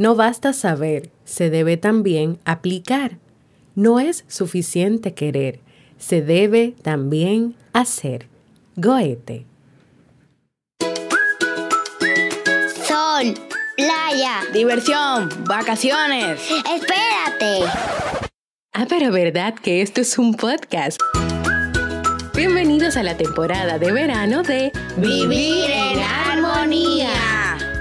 No basta saber, se debe también aplicar. No es suficiente querer, se debe también hacer. Goethe. Sol, playa, diversión, vacaciones. Espérate. Ah, pero verdad que esto es un podcast. Bienvenidos a la temporada de verano de Vivir en Armonía.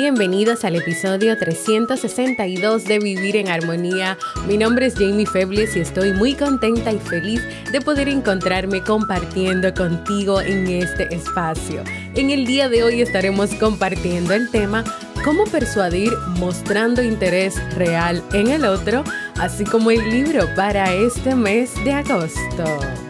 Bienvenidos al episodio 362 de Vivir en Armonía. Mi nombre es Jamie Febles y estoy muy contenta y feliz de poder encontrarme compartiendo contigo en este espacio. En el día de hoy estaremos compartiendo el tema cómo persuadir mostrando interés real en el otro, así como el libro para este mes de agosto.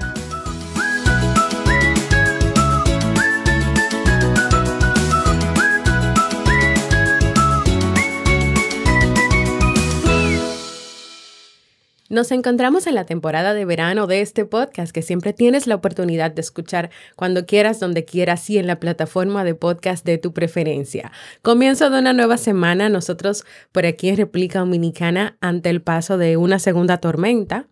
Nos encontramos en la temporada de verano de este podcast que siempre tienes la oportunidad de escuchar cuando quieras, donde quieras y en la plataforma de podcast de tu preferencia. Comienzo de una nueva semana, nosotros por aquí en República Dominicana ante el paso de una segunda tormenta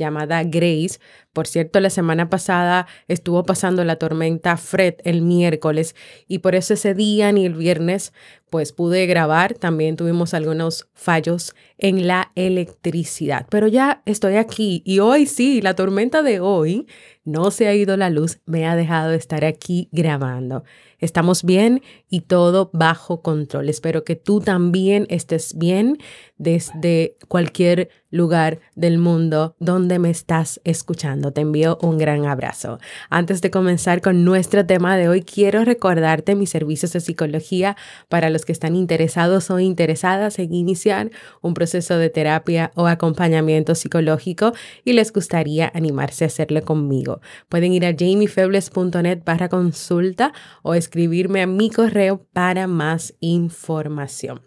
llamada Grace. Por cierto, la semana pasada estuvo pasando la tormenta Fred el miércoles y por eso ese día ni el viernes pues pude grabar. También tuvimos algunos fallos en la electricidad. Pero ya estoy aquí y hoy sí, la tormenta de hoy no se ha ido la luz, me ha dejado estar aquí grabando. Estamos bien y todo bajo control. Espero que tú también estés bien desde cualquier lugar del mundo donde me estás escuchando. Te envío un gran abrazo. Antes de comenzar con nuestro tema de hoy, quiero recordarte mis servicios de psicología para los que están interesados o interesadas en iniciar un proceso de terapia o acompañamiento psicológico y les gustaría animarse a hacerlo conmigo. Pueden ir a jamiefebles.net para consulta o escribirme a mi correo para más información.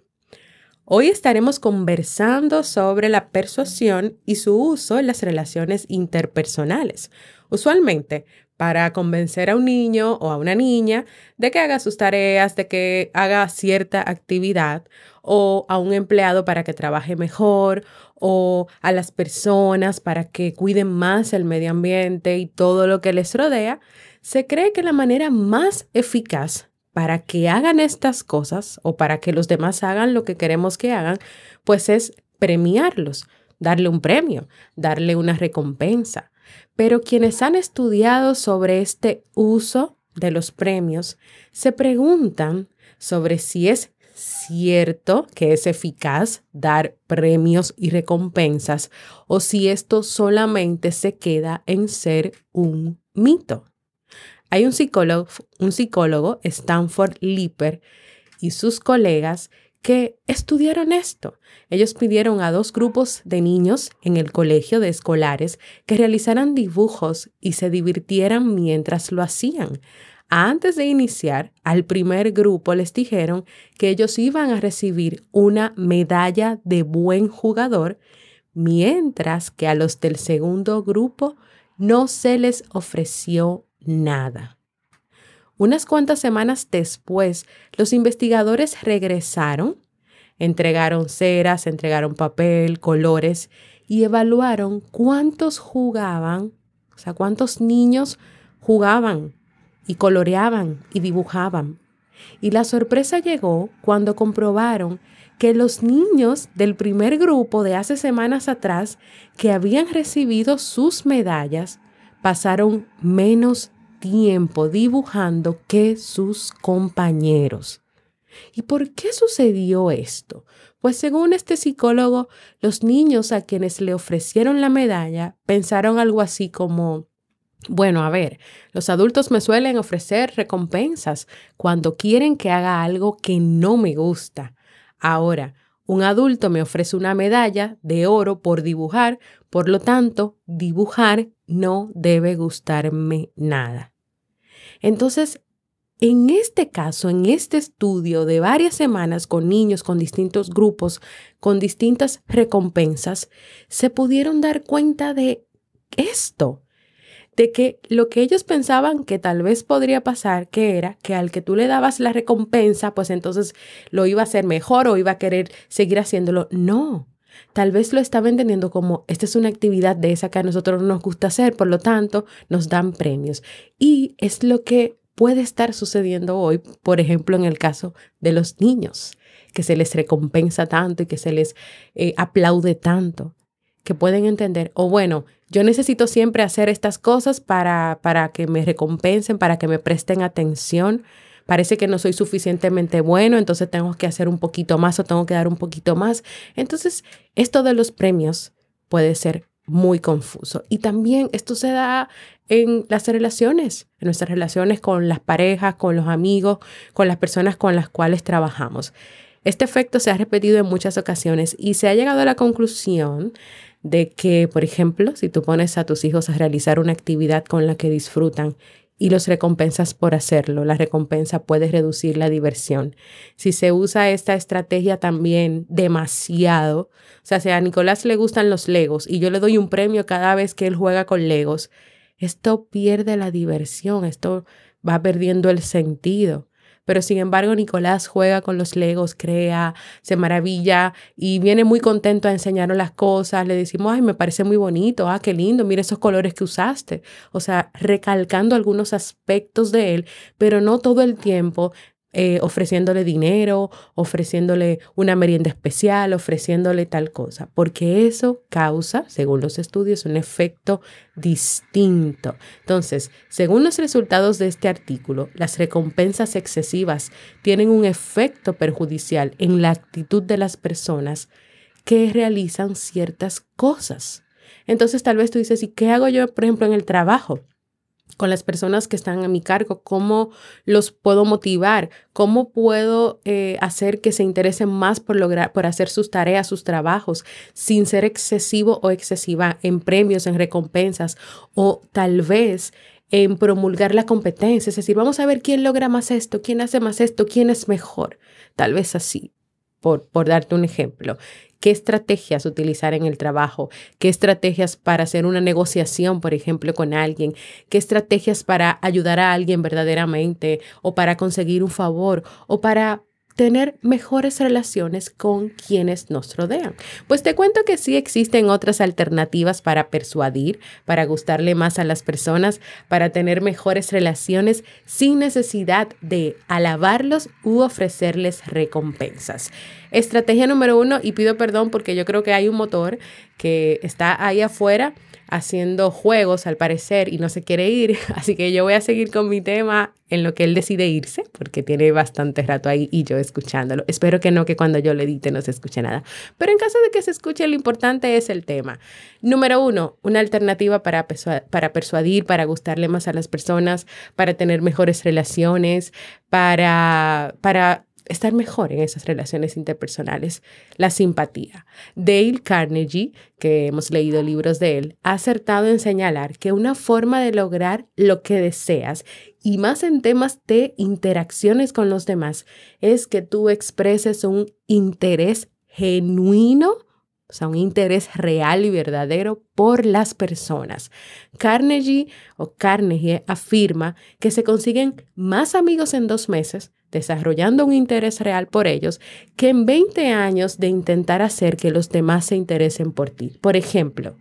Hoy estaremos conversando sobre la persuasión y su uso en las relaciones interpersonales. Usualmente, para convencer a un niño o a una niña de que haga sus tareas, de que haga cierta actividad, o a un empleado para que trabaje mejor, o a las personas para que cuiden más el medio ambiente y todo lo que les rodea, se cree que la manera más eficaz para que hagan estas cosas o para que los demás hagan lo que queremos que hagan, pues es premiarlos, darle un premio, darle una recompensa. Pero quienes han estudiado sobre este uso de los premios se preguntan sobre si es cierto que es eficaz dar premios y recompensas o si esto solamente se queda en ser un mito. Hay un psicólogo, un psicólogo, Stanford Lipper, y sus colegas que estudiaron esto. Ellos pidieron a dos grupos de niños en el colegio de escolares que realizaran dibujos y se divirtieran mientras lo hacían. Antes de iniciar, al primer grupo les dijeron que ellos iban a recibir una medalla de buen jugador, mientras que a los del segundo grupo no se les ofreció nada. Unas cuantas semanas después, los investigadores regresaron, entregaron ceras, entregaron papel, colores y evaluaron cuántos jugaban, o sea, cuántos niños jugaban y coloreaban y dibujaban. Y la sorpresa llegó cuando comprobaron que los niños del primer grupo de hace semanas atrás que habían recibido sus medallas pasaron menos tiempo dibujando que sus compañeros. ¿Y por qué sucedió esto? Pues según este psicólogo, los niños a quienes le ofrecieron la medalla pensaron algo así como, bueno, a ver, los adultos me suelen ofrecer recompensas cuando quieren que haga algo que no me gusta. Ahora, un adulto me ofrece una medalla de oro por dibujar, por lo tanto, dibujar no debe gustarme nada. Entonces, en este caso, en este estudio de varias semanas con niños, con distintos grupos, con distintas recompensas, se pudieron dar cuenta de esto, de que lo que ellos pensaban que tal vez podría pasar, que era que al que tú le dabas la recompensa, pues entonces lo iba a hacer mejor o iba a querer seguir haciéndolo. No, Tal vez lo estaba entendiendo como esta es una actividad de esa que a nosotros nos gusta hacer, por lo tanto nos dan premios. Y es lo que puede estar sucediendo hoy, por ejemplo, en el caso de los niños, que se les recompensa tanto y que se les eh, aplaude tanto, que pueden entender, o bueno, yo necesito siempre hacer estas cosas para, para que me recompensen, para que me presten atención, parece que no soy suficientemente bueno, entonces tengo que hacer un poquito más o tengo que dar un poquito más. Entonces, esto de los premios puede ser muy confuso. Y también esto se da en las relaciones, en nuestras relaciones con las parejas, con los amigos, con las personas con las cuales trabajamos. Este efecto se ha repetido en muchas ocasiones y se ha llegado a la conclusión de que, por ejemplo, si tú pones a tus hijos a realizar una actividad con la que disfrutan y los recompensas por hacerlo. La recompensa puede reducir la diversión. Si se usa esta estrategia también demasiado, o sea, si a Nicolás le gustan los legos y yo le doy un premio cada vez que él juega con legos, esto pierde la diversión, esto va perdiendo el sentido. Pero sin embargo, Nicolás juega con los legos, crea, se maravilla y viene muy contento a enseñarnos las cosas. Le decimos, ay, me parece muy bonito, ah, qué lindo, mira esos colores que usaste. O sea, recalcando algunos aspectos de él, pero no todo el tiempo eh, ofreciéndole dinero, ofreciéndole una merienda especial, ofreciéndole tal cosa, porque eso causa, según los estudios, un efecto distinto. Entonces, según los resultados de este artículo, las recompensas excesivas tienen un efecto perjudicial en la actitud de las personas que realizan ciertas cosas. Entonces, tal vez tú dices, ¿y qué hago yo, por ejemplo, en el trabajo? Con las personas que están a mi cargo, cómo los puedo motivar, cómo puedo eh, hacer que se interesen más por lograr, por hacer sus tareas, sus trabajos, sin ser excesivo o excesiva en premios, en recompensas o tal vez en promulgar la competencia, es decir, vamos a ver quién logra más esto, quién hace más esto, quién es mejor, tal vez así. Por, por, darte un ejemplo qué estrategias utilizar en el trabajo, qué estrategias para hacer una negociación, por ejemplo, con alguien, qué estrategias para ayudar a alguien verdaderamente o para conseguir un favor o para tener mejores relaciones con quienes nos rodean. Pues te cuento que sí existen otras alternativas para persuadir, para gustarle más a las personas, para tener mejores relaciones sin necesidad de alabarlos u ofrecerles recompensas. Estrategia número uno, y pido perdón porque yo creo que hay un motor que está ahí afuera haciendo juegos al parecer y no se quiere ir, así que yo voy a seguir con mi tema en lo que él decide irse, porque tiene bastante rato ahí y yo escuchándolo. Espero que no, que cuando yo le edite no se escuche nada. Pero en caso de que se escuche, lo importante es el tema. Número uno, una alternativa para, para persuadir, para gustarle más a las personas, para tener mejores relaciones, para, para estar mejor en esas relaciones interpersonales, la simpatía. Dale Carnegie, que hemos leído libros de él, ha acertado en señalar que una forma de lograr lo que deseas, y más en temas de interacciones con los demás, es que tú expreses un interés genuino o sea, un interés real y verdadero por las personas. Carnegie o Carnegie afirma que se consiguen más amigos en dos meses desarrollando un interés real por ellos, que en 20 años de intentar hacer que los demás se interesen por ti. Por ejemplo,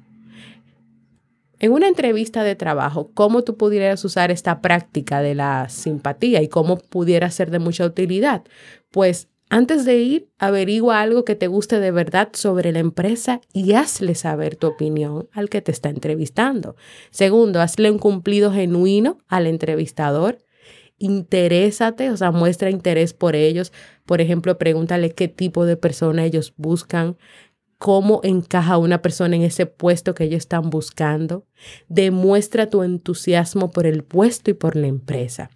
en una entrevista de trabajo, ¿cómo tú pudieras usar esta práctica de la simpatía y cómo pudiera ser de mucha utilidad? Pues antes de ir, averigua algo que te guste de verdad sobre la empresa y hazle saber tu opinión al que te está entrevistando. Segundo, hazle un cumplido genuino al entrevistador interésate, o sea, muestra interés por ellos. Por ejemplo, pregúntale qué tipo de persona ellos buscan, cómo encaja una persona en ese puesto que ellos están buscando. Demuestra tu entusiasmo por el puesto y por la empresa.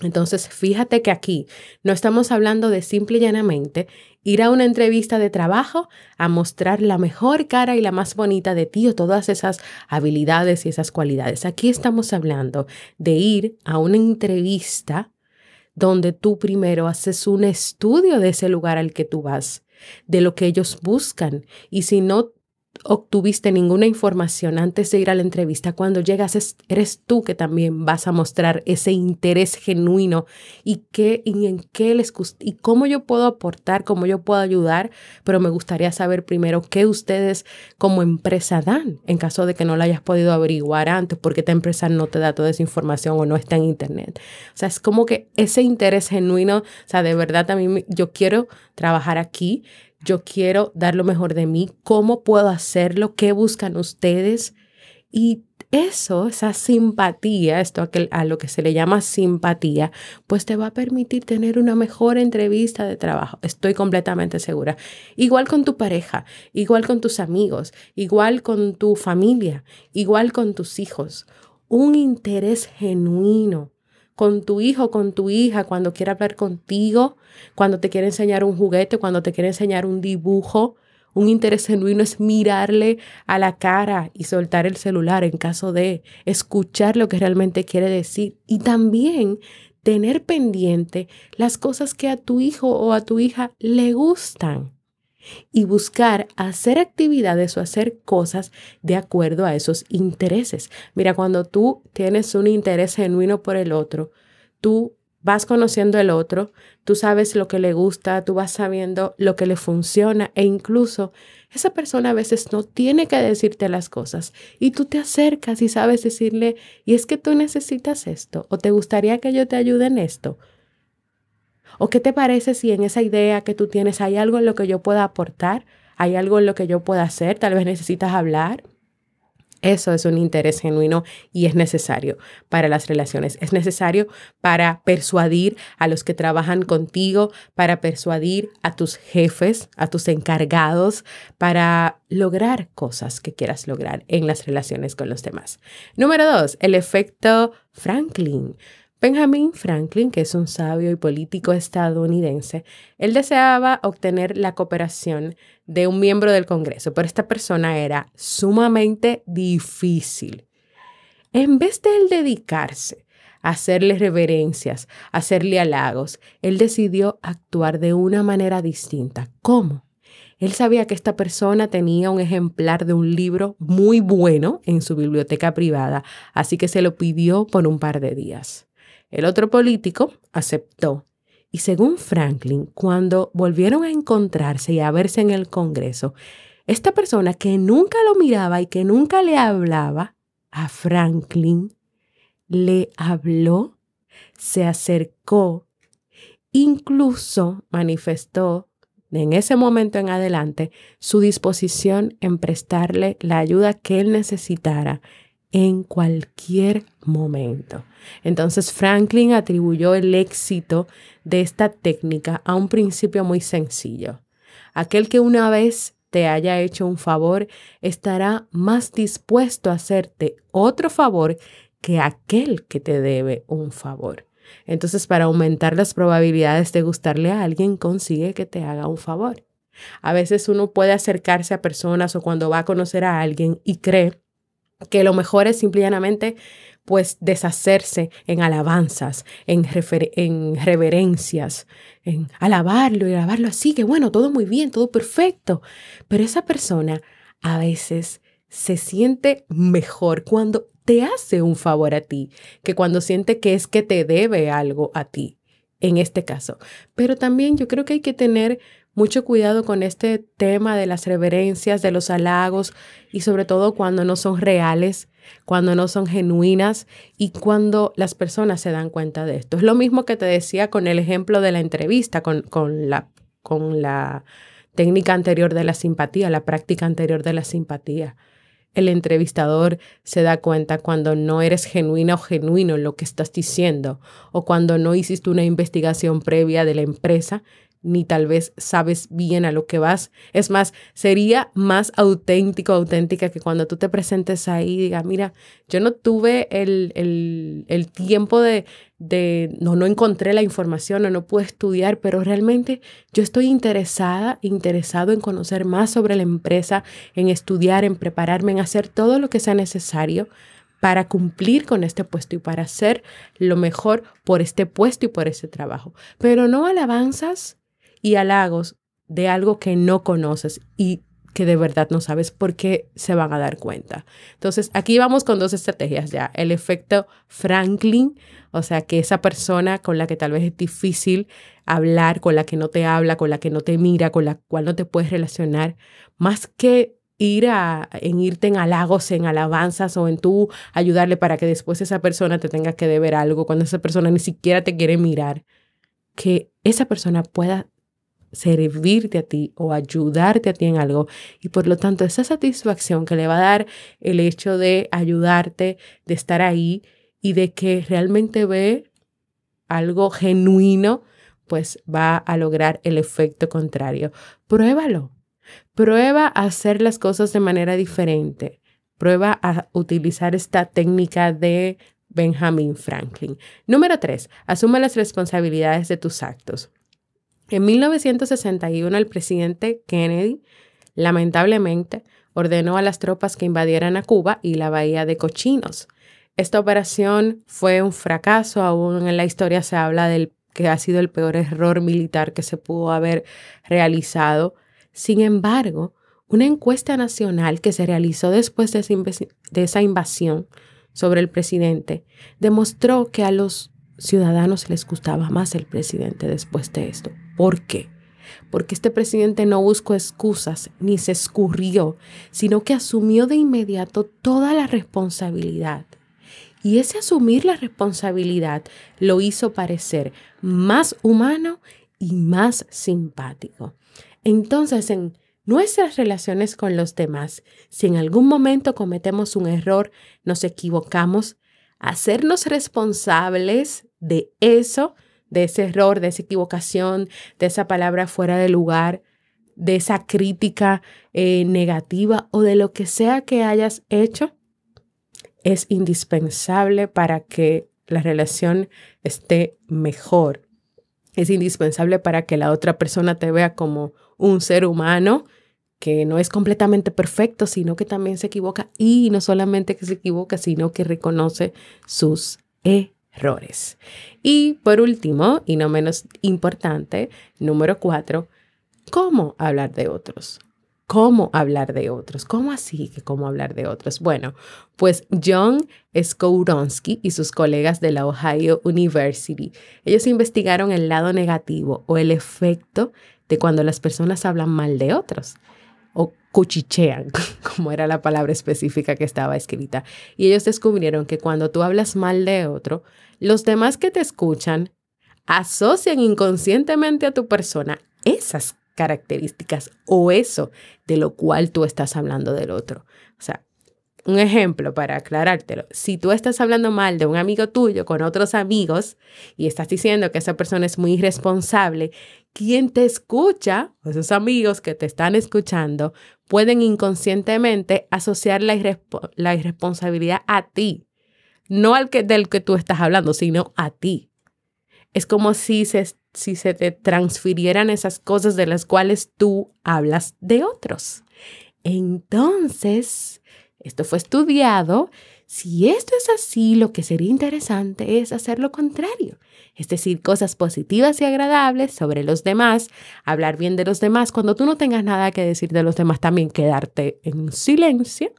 Entonces, fíjate que aquí no estamos hablando de simple y llanamente ir a una entrevista de trabajo a mostrar la mejor cara y la más bonita de ti o todas esas habilidades y esas cualidades. Aquí estamos hablando de ir a una entrevista donde tú primero haces un estudio de ese lugar al que tú vas, de lo que ellos buscan. Y si no obtuviste ninguna información antes de ir a la entrevista, cuando llegas eres tú que también vas a mostrar ese interés genuino y, qué, y en qué les y cómo yo puedo aportar, cómo yo puedo ayudar, pero me gustaría saber primero qué ustedes como empresa dan en caso de que no lo hayas podido averiguar antes porque esta empresa no te da toda esa información o no está en internet. O sea, es como que ese interés genuino, o sea, de verdad también yo quiero trabajar aquí yo quiero dar lo mejor de mí, cómo puedo hacerlo, qué buscan ustedes. Y eso, esa simpatía, esto a lo que se le llama simpatía, pues te va a permitir tener una mejor entrevista de trabajo. Estoy completamente segura. Igual con tu pareja, igual con tus amigos, igual con tu familia, igual con tus hijos. Un interés genuino con tu hijo, con tu hija, cuando quiere hablar contigo, cuando te quiere enseñar un juguete, cuando te quiere enseñar un dibujo. Un interés genuino es mirarle a la cara y soltar el celular en caso de escuchar lo que realmente quiere decir. Y también tener pendiente las cosas que a tu hijo o a tu hija le gustan y buscar hacer actividades o hacer cosas de acuerdo a esos intereses. Mira, cuando tú tienes un interés genuino por el otro, tú vas conociendo el otro, tú sabes lo que le gusta, tú vas sabiendo lo que le funciona e incluso esa persona a veces no tiene que decirte las cosas y tú te acercas y sabes decirle, y es que tú necesitas esto o te gustaría que yo te ayude en esto ¿O qué te parece si en esa idea que tú tienes hay algo en lo que yo pueda aportar? ¿Hay algo en lo que yo pueda hacer? Tal vez necesitas hablar. Eso es un interés genuino y es necesario para las relaciones. Es necesario para persuadir a los que trabajan contigo, para persuadir a tus jefes, a tus encargados, para lograr cosas que quieras lograr en las relaciones con los demás. Número dos, el efecto Franklin. Benjamin Franklin, que es un sabio y político estadounidense, él deseaba obtener la cooperación de un miembro del Congreso, pero esta persona era sumamente difícil. En vez de él dedicarse a hacerle reverencias, a hacerle halagos, él decidió actuar de una manera distinta. ¿Cómo? Él sabía que esta persona tenía un ejemplar de un libro muy bueno en su biblioteca privada, así que se lo pidió por un par de días. El otro político aceptó. Y según Franklin, cuando volvieron a encontrarse y a verse en el Congreso, esta persona que nunca lo miraba y que nunca le hablaba, a Franklin le habló, se acercó, incluso manifestó en ese momento en adelante su disposición en prestarle la ayuda que él necesitara en cualquier momento. Entonces Franklin atribuyó el éxito de esta técnica a un principio muy sencillo. Aquel que una vez te haya hecho un favor estará más dispuesto a hacerte otro favor que aquel que te debe un favor. Entonces, para aumentar las probabilidades de gustarle a alguien, consigue que te haga un favor. A veces uno puede acercarse a personas o cuando va a conocer a alguien y cree que lo mejor es simplemente pues deshacerse en alabanzas, en, en reverencias, en alabarlo y alabarlo así, que bueno, todo muy bien, todo perfecto. Pero esa persona a veces se siente mejor cuando te hace un favor a ti que cuando siente que es que te debe algo a ti, en este caso. Pero también yo creo que hay que tener mucho cuidado con este tema de las reverencias, de los halagos y sobre todo cuando no son reales, cuando no son genuinas y cuando las personas se dan cuenta de esto. Es lo mismo que te decía con el ejemplo de la entrevista, con, con, la, con la técnica anterior de la simpatía, la práctica anterior de la simpatía. El entrevistador se da cuenta cuando no eres genuina o genuino en lo que estás diciendo o cuando no hiciste una investigación previa de la empresa ni tal vez sabes bien a lo que vas. Es más, sería más auténtico, auténtica que cuando tú te presentes ahí y digas, mira, yo no tuve el, el, tiempo de, de, no, no encontré la información o no pude estudiar, pero realmente yo estoy interesada, interesado en conocer más sobre la empresa, en estudiar, en prepararme, en hacer todo lo que sea necesario para cumplir con este puesto y para hacer lo mejor por este puesto y por este trabajo. Pero no alabanzas y halagos de algo que no conoces y que de verdad no sabes por qué se van a dar cuenta. Entonces, aquí vamos con dos estrategias ya. El efecto Franklin, o sea, que esa persona con la que tal vez es difícil hablar, con la que no te habla, con la que no te mira, con la cual no te puedes relacionar, más que ir a, en irte en halagos, en alabanzas o en tú ayudarle para que después esa persona te tenga que deber algo, cuando esa persona ni siquiera te quiere mirar, que esa persona pueda servirte a ti o ayudarte a ti en algo. Y por lo tanto, esa satisfacción que le va a dar el hecho de ayudarte, de estar ahí y de que realmente ve algo genuino, pues va a lograr el efecto contrario. Pruébalo. Prueba a hacer las cosas de manera diferente. Prueba a utilizar esta técnica de Benjamin Franklin. Número tres, asume las responsabilidades de tus actos. En 1961, el presidente Kennedy, lamentablemente, ordenó a las tropas que invadieran a Cuba y la bahía de Cochinos. Esta operación fue un fracaso, aún en la historia se habla del que ha sido el peor error militar que se pudo haber realizado. Sin embargo, una encuesta nacional que se realizó después de esa, invasión sobre el presidente demostró que a los ciudadanos les gustaba más el presidente después de esto. ¿Por qué? Porque este presidente no buscó excusas ni se escurrió, sino que asumió de inmediato toda la responsabilidad. Y ese asumir la responsabilidad lo hizo parecer más humano y más simpático. Entonces, en nuestras relaciones con los demás, si en algún momento cometemos un error, nos equivocamos, hacernos responsables de eso, de ese error, de esa equivocación, de esa palabra fuera de lugar, de esa crítica eh, negativa o de lo que sea que hayas hecho, es indispensable para que la relación esté mejor. Es indispensable para que la otra persona te vea como un ser humano que no es completamente perfecto, sino que también se equivoca y no solamente que se equivoca, sino que reconoce sus errores. Y por último, y no menos importante, número cuatro, ¿cómo hablar de otros? ¿Cómo hablar de otros? ¿Cómo así que cómo hablar de otros? Bueno, pues John Skowronski y sus colegas de la Ohio University, ellos investigaron el lado negativo o el efecto de cuando las personas hablan mal de otros o cuchichean, como era la palabra específica que estaba escrita. Y ellos descubrieron que cuando tú hablas mal de otro, los demás que te escuchan asocian inconscientemente a tu persona esas características o eso de lo cual tú estás hablando del otro. Un ejemplo para aclarártelo. Si tú estás hablando mal de un amigo tuyo con otros amigos y estás diciendo que esa persona es muy irresponsable, quien te escucha, esos amigos que te están escuchando, pueden inconscientemente asociar la, la irresponsabilidad a ti. No al que, del que tú estás hablando, sino a ti. Es como si se, si se te transfirieran esas cosas de las cuales tú hablas de otros. Entonces, esto fue estudiado. Si esto es así, lo que sería interesante es hacer lo contrario, es decir, cosas positivas y agradables sobre los demás, hablar bien de los demás. Cuando tú no tengas nada que decir de los demás, también quedarte en silencio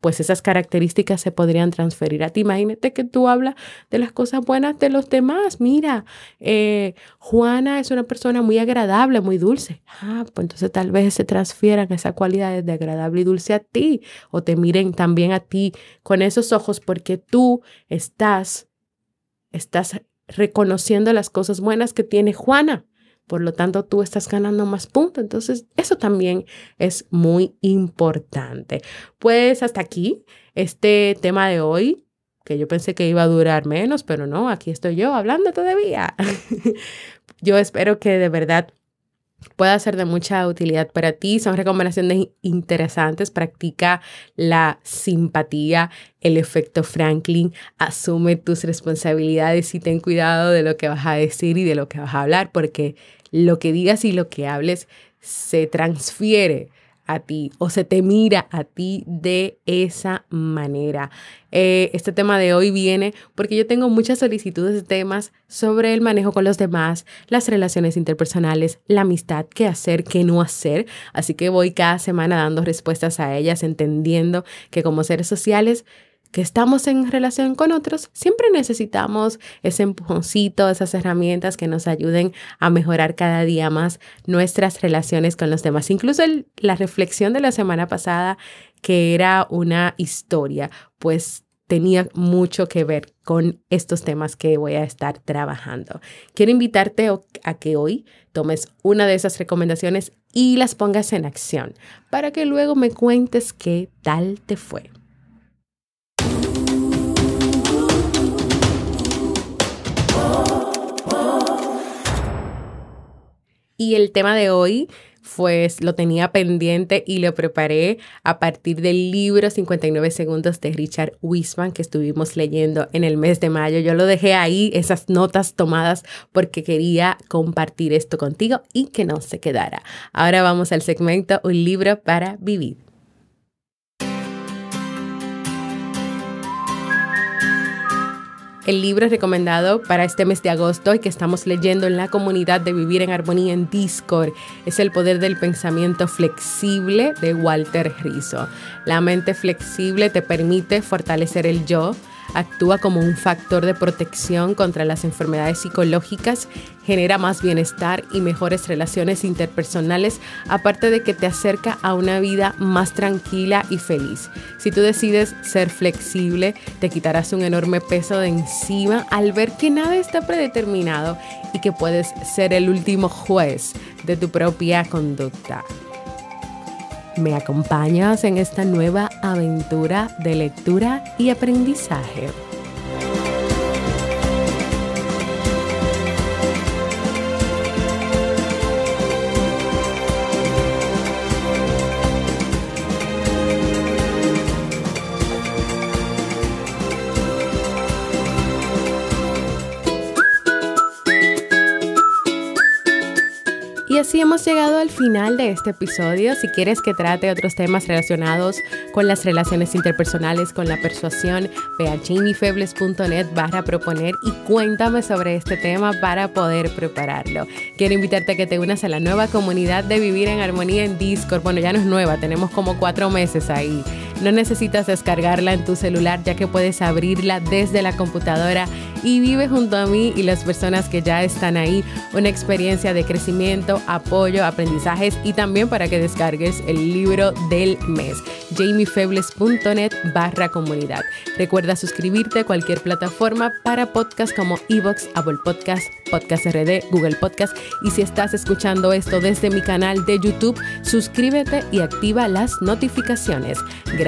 pues esas características se podrían transferir a ti. Imagínate que tú hablas de las cosas buenas de los demás. Mira, eh, Juana es una persona muy agradable, muy dulce. Ah, pues entonces tal vez se transfieran esas cualidades de agradable y dulce a ti o te miren también a ti con esos ojos porque tú estás, estás reconociendo las cosas buenas que tiene Juana. Por lo tanto, tú estás ganando más puntos. Entonces, eso también es muy importante. Pues hasta aquí este tema de hoy, que yo pensé que iba a durar menos, pero no, aquí estoy yo hablando todavía. yo espero que de verdad pueda ser de mucha utilidad para ti. Son recomendaciones interesantes. Practica la simpatía, el efecto Franklin. Asume tus responsabilidades y ten cuidado de lo que vas a decir y de lo que vas a hablar, porque lo que digas y lo que hables se transfiere a ti o se te mira a ti de esa manera. Eh, este tema de hoy viene porque yo tengo muchas solicitudes de temas sobre el manejo con los demás, las relaciones interpersonales, la amistad, qué hacer, qué no hacer. Así que voy cada semana dando respuestas a ellas, entendiendo que como seres sociales que estamos en relación con otros, siempre necesitamos ese empujoncito, esas herramientas que nos ayuden a mejorar cada día más nuestras relaciones con los demás. Incluso la reflexión de la semana pasada, que era una historia, pues tenía mucho que ver con estos temas que voy a estar trabajando. Quiero invitarte a que hoy tomes una de esas recomendaciones y las pongas en acción para que luego me cuentes qué tal te fue. Y el tema de hoy, pues lo tenía pendiente y lo preparé a partir del libro 59 segundos de Richard Wiseman que estuvimos leyendo en el mes de mayo. Yo lo dejé ahí, esas notas tomadas, porque quería compartir esto contigo y que no se quedara. Ahora vamos al segmento Un libro para vivir. El libro recomendado para este mes de agosto y que estamos leyendo en la comunidad de Vivir en Armonía en Discord es El Poder del Pensamiento Flexible de Walter Rizzo. La mente flexible te permite fortalecer el yo, actúa como un factor de protección contra las enfermedades psicológicas, genera más bienestar y mejores relaciones interpersonales, aparte de que te acerca a una vida más tranquila y feliz. Si tú decides ser flexible, te quitarás un enorme peso de encima al ver que nada está predeterminado y que puedes ser el último juez de tu propia conducta. ¿Me acompañas en esta nueva aventura de lectura y aprendizaje? Hemos llegado al final de este episodio. Si quieres que trate otros temas relacionados con las relaciones interpersonales, con la persuasión, ve a jamiefebles.net barra proponer y cuéntame sobre este tema para poder prepararlo. Quiero invitarte a que te unas a la nueva comunidad de Vivir en Armonía en Discord. Bueno, ya no es nueva, tenemos como cuatro meses ahí. No necesitas descargarla en tu celular ya que puedes abrirla desde la computadora y vive junto a mí y las personas que ya están ahí una experiencia de crecimiento, apoyo, aprendizajes y también para que descargues el libro del mes, jamiefebles.net barra comunidad. Recuerda suscribirte a cualquier plataforma para podcast como Evox, Apple Podcast, Podcast RD, Google Podcast y si estás escuchando esto desde mi canal de YouTube, suscríbete y activa las notificaciones.